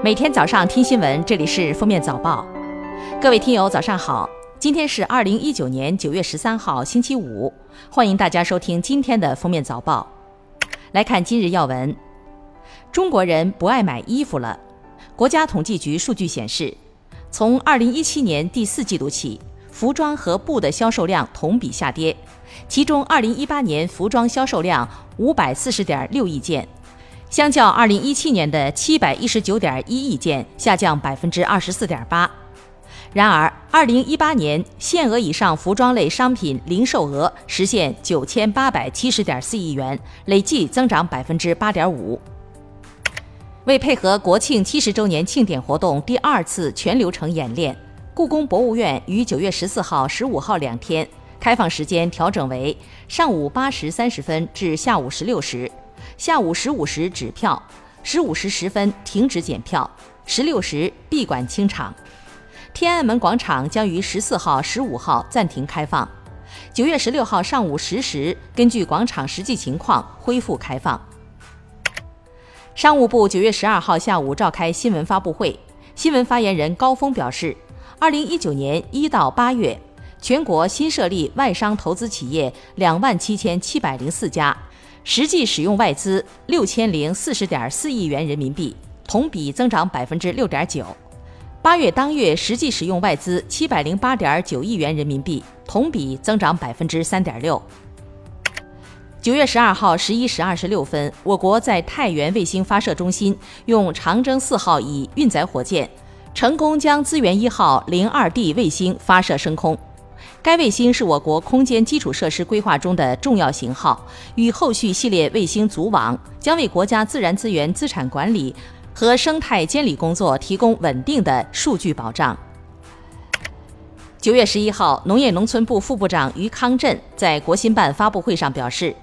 每天早上听新闻，这里是封面早报。各位听友，早上好！今天是二零一九年九月十三号，星期五。欢迎大家收听今天的封面早报。来看今日要闻：中国人不爱买衣服了。国家统计局数据显示，从二零一七年第四季度起，服装和布的销售量同比下跌。其中，二零一八年服装销售量五百四十点六亿件。相较二零一七年的七百一十九点一亿件，下降百分之二十四点八。然而，二零一八年限额以上服装类商品零售额实现九千八百七十点四亿元，累计增长百分之八点五。为配合国庆七十周年庆典活动第二次全流程演练，故宫博物院于九月十四号、十五号两天开放时间调整为上午八时三十分至下午十六时。下午十五时止票，十五时十分停止检票，十六时闭馆清场。天安门广场将于十四号、十五号暂停开放，九月十六号上午十时根据广场实际情况恢复开放。商务部九月十二号下午召开新闻发布会，新闻发言人高峰表示，二零一九年一到八月，全国新设立外商投资企业两万七千七百零四家。实际使用外资六千零四十点四亿元人民币，同比增长百分之六点九。八月当月实际使用外资七百零八点九亿元人民币，同比增长百分之三点六。九月十二号十一时二十六分，我国在太原卫星发射中心用长征四号乙运载火箭，成功将资源一号零二 D 卫星发射升空。该卫星是我国空间基础设施规划中的重要型号，与后续系列卫星组网将为国家自然资源资产管理和生态监理工作提供稳定的数据保障。九月十一号，农业农村部副部长于康震在国新办发布会上表示，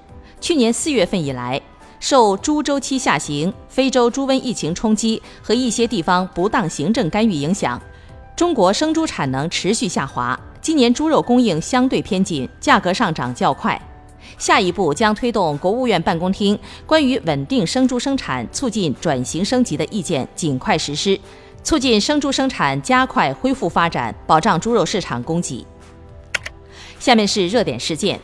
去年四月份以来，受猪周期下行、非洲猪瘟疫情冲击和一些地方不当行政干预影响，中国生猪产能持续下滑。今年猪肉供应相对偏紧，价格上涨较快。下一步将推动国务院办公厅关于稳定生猪生产、促进转型升级的意见尽快实施，促进生猪生产加快恢复发展，保障猪肉市场供给。下面是热点事件：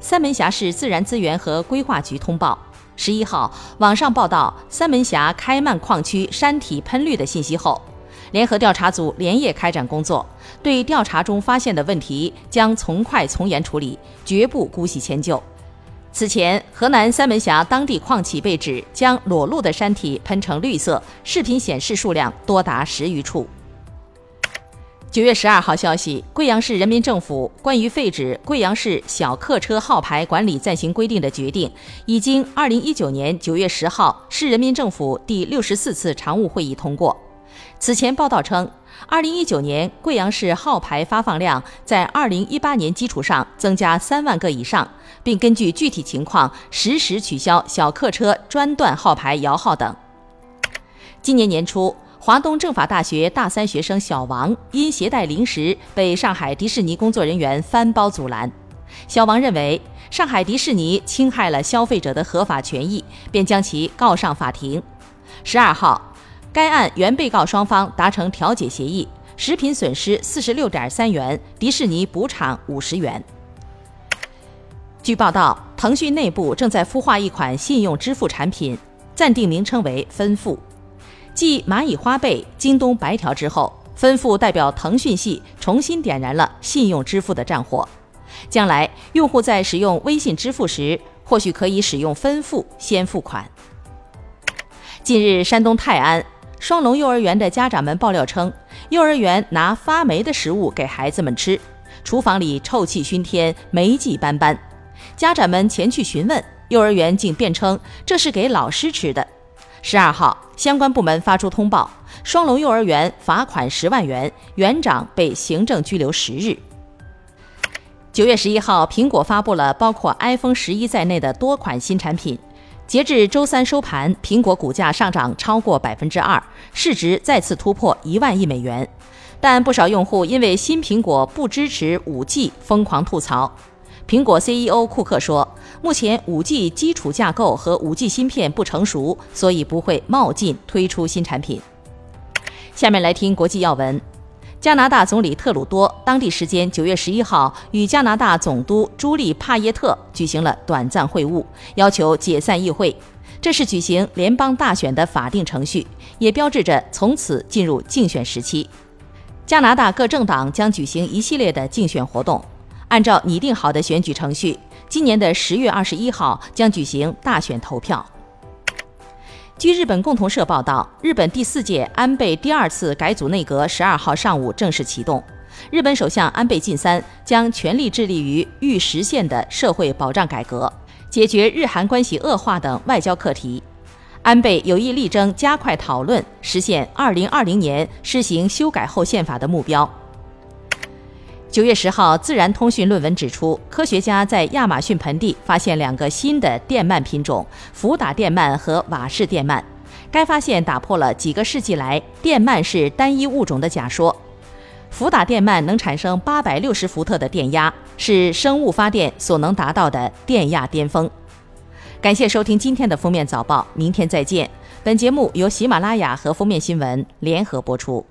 三门峡市自然资源和规划局通报，十一号网上报道三门峡开曼矿区山体喷绿的信息后。联合调查组连夜开展工作，对调查中发现的问题将从快从严处理，绝不姑息迁就。此前，河南三门峡当地矿企被指将裸露的山体喷成绿色，视频显示数量多达十余处。九月十二号消息，贵阳市人民政府关于废止《贵阳市小客车号牌管理暂行规定》的决定，已经二零一九年九月十号市人民政府第六十四次常务会议通过。此前报道称，二零一九年贵阳市号牌发放量在二零一八年基础上增加三万个以上，并根据具体情况实时取消小客车专段号牌摇号等。今年年初，华东政法大学大三学生小王因携带零食被上海迪士尼工作人员翻包阻拦，小王认为上海迪士尼侵害了消费者的合法权益，便将其告上法庭。十二号。该案原被告双方达成调解协议，食品损失四十六点三元，迪士尼补偿五十元。据报道，腾讯内部正在孵化一款信用支付产品，暂定名称为“分付”。继蚂蚁花呗、京东白条之后，分付代表腾讯系重新点燃了信用支付的战火。将来，用户在使用微信支付时，或许可以使用分付先付款。近日，山东泰安。双龙幼儿园的家长们爆料称，幼儿园拿发霉的食物给孩子们吃，厨房里臭气熏天，霉迹斑斑。家长们前去询问，幼儿园竟辩称这是给老师吃的。十二号，相关部门发出通报，双龙幼儿园罚款十万元，园长被行政拘留十日。九月十一号，苹果发布了包括 iPhone 十一在内的多款新产品。截至周三收盘，苹果股价上涨超过百分之二，市值再次突破一万亿美元。但不少用户因为新苹果不支持五 G 疯狂吐槽。苹果 CEO 库克说：“目前五 G 基础架构和五 G 芯片不成熟，所以不会冒进推出新产品。”下面来听国际要闻。加拿大总理特鲁多当地时间九月十一号与加拿大总督朱莉帕耶特举行了短暂会晤，要求解散议会。这是举行联邦大选的法定程序，也标志着从此进入竞选时期。加拿大各政党将举行一系列的竞选活动。按照拟定好的选举程序，今年的十月二十一号将举行大选投票。据日本共同社报道，日本第四届安倍第二次改组内阁十二号上午正式启动。日本首相安倍晋三将全力致力于欲实现的社会保障改革，解决日韩关系恶化等外交课题。安倍有意力争加快讨论，实现二零二零年施行修改后宪法的目标。九月十号，《自然通讯》论文指出，科学家在亚马逊盆地发现两个新的电鳗品种——福打电鳗和瓦氏电鳗。该发现打破了几个世纪来电鳗是单一物种的假说。福打电鳗能产生八百六十伏特的电压，是生物发电所能达到的电压巅峰。感谢收听今天的封面早报，明天再见。本节目由喜马拉雅和封面新闻联合播出。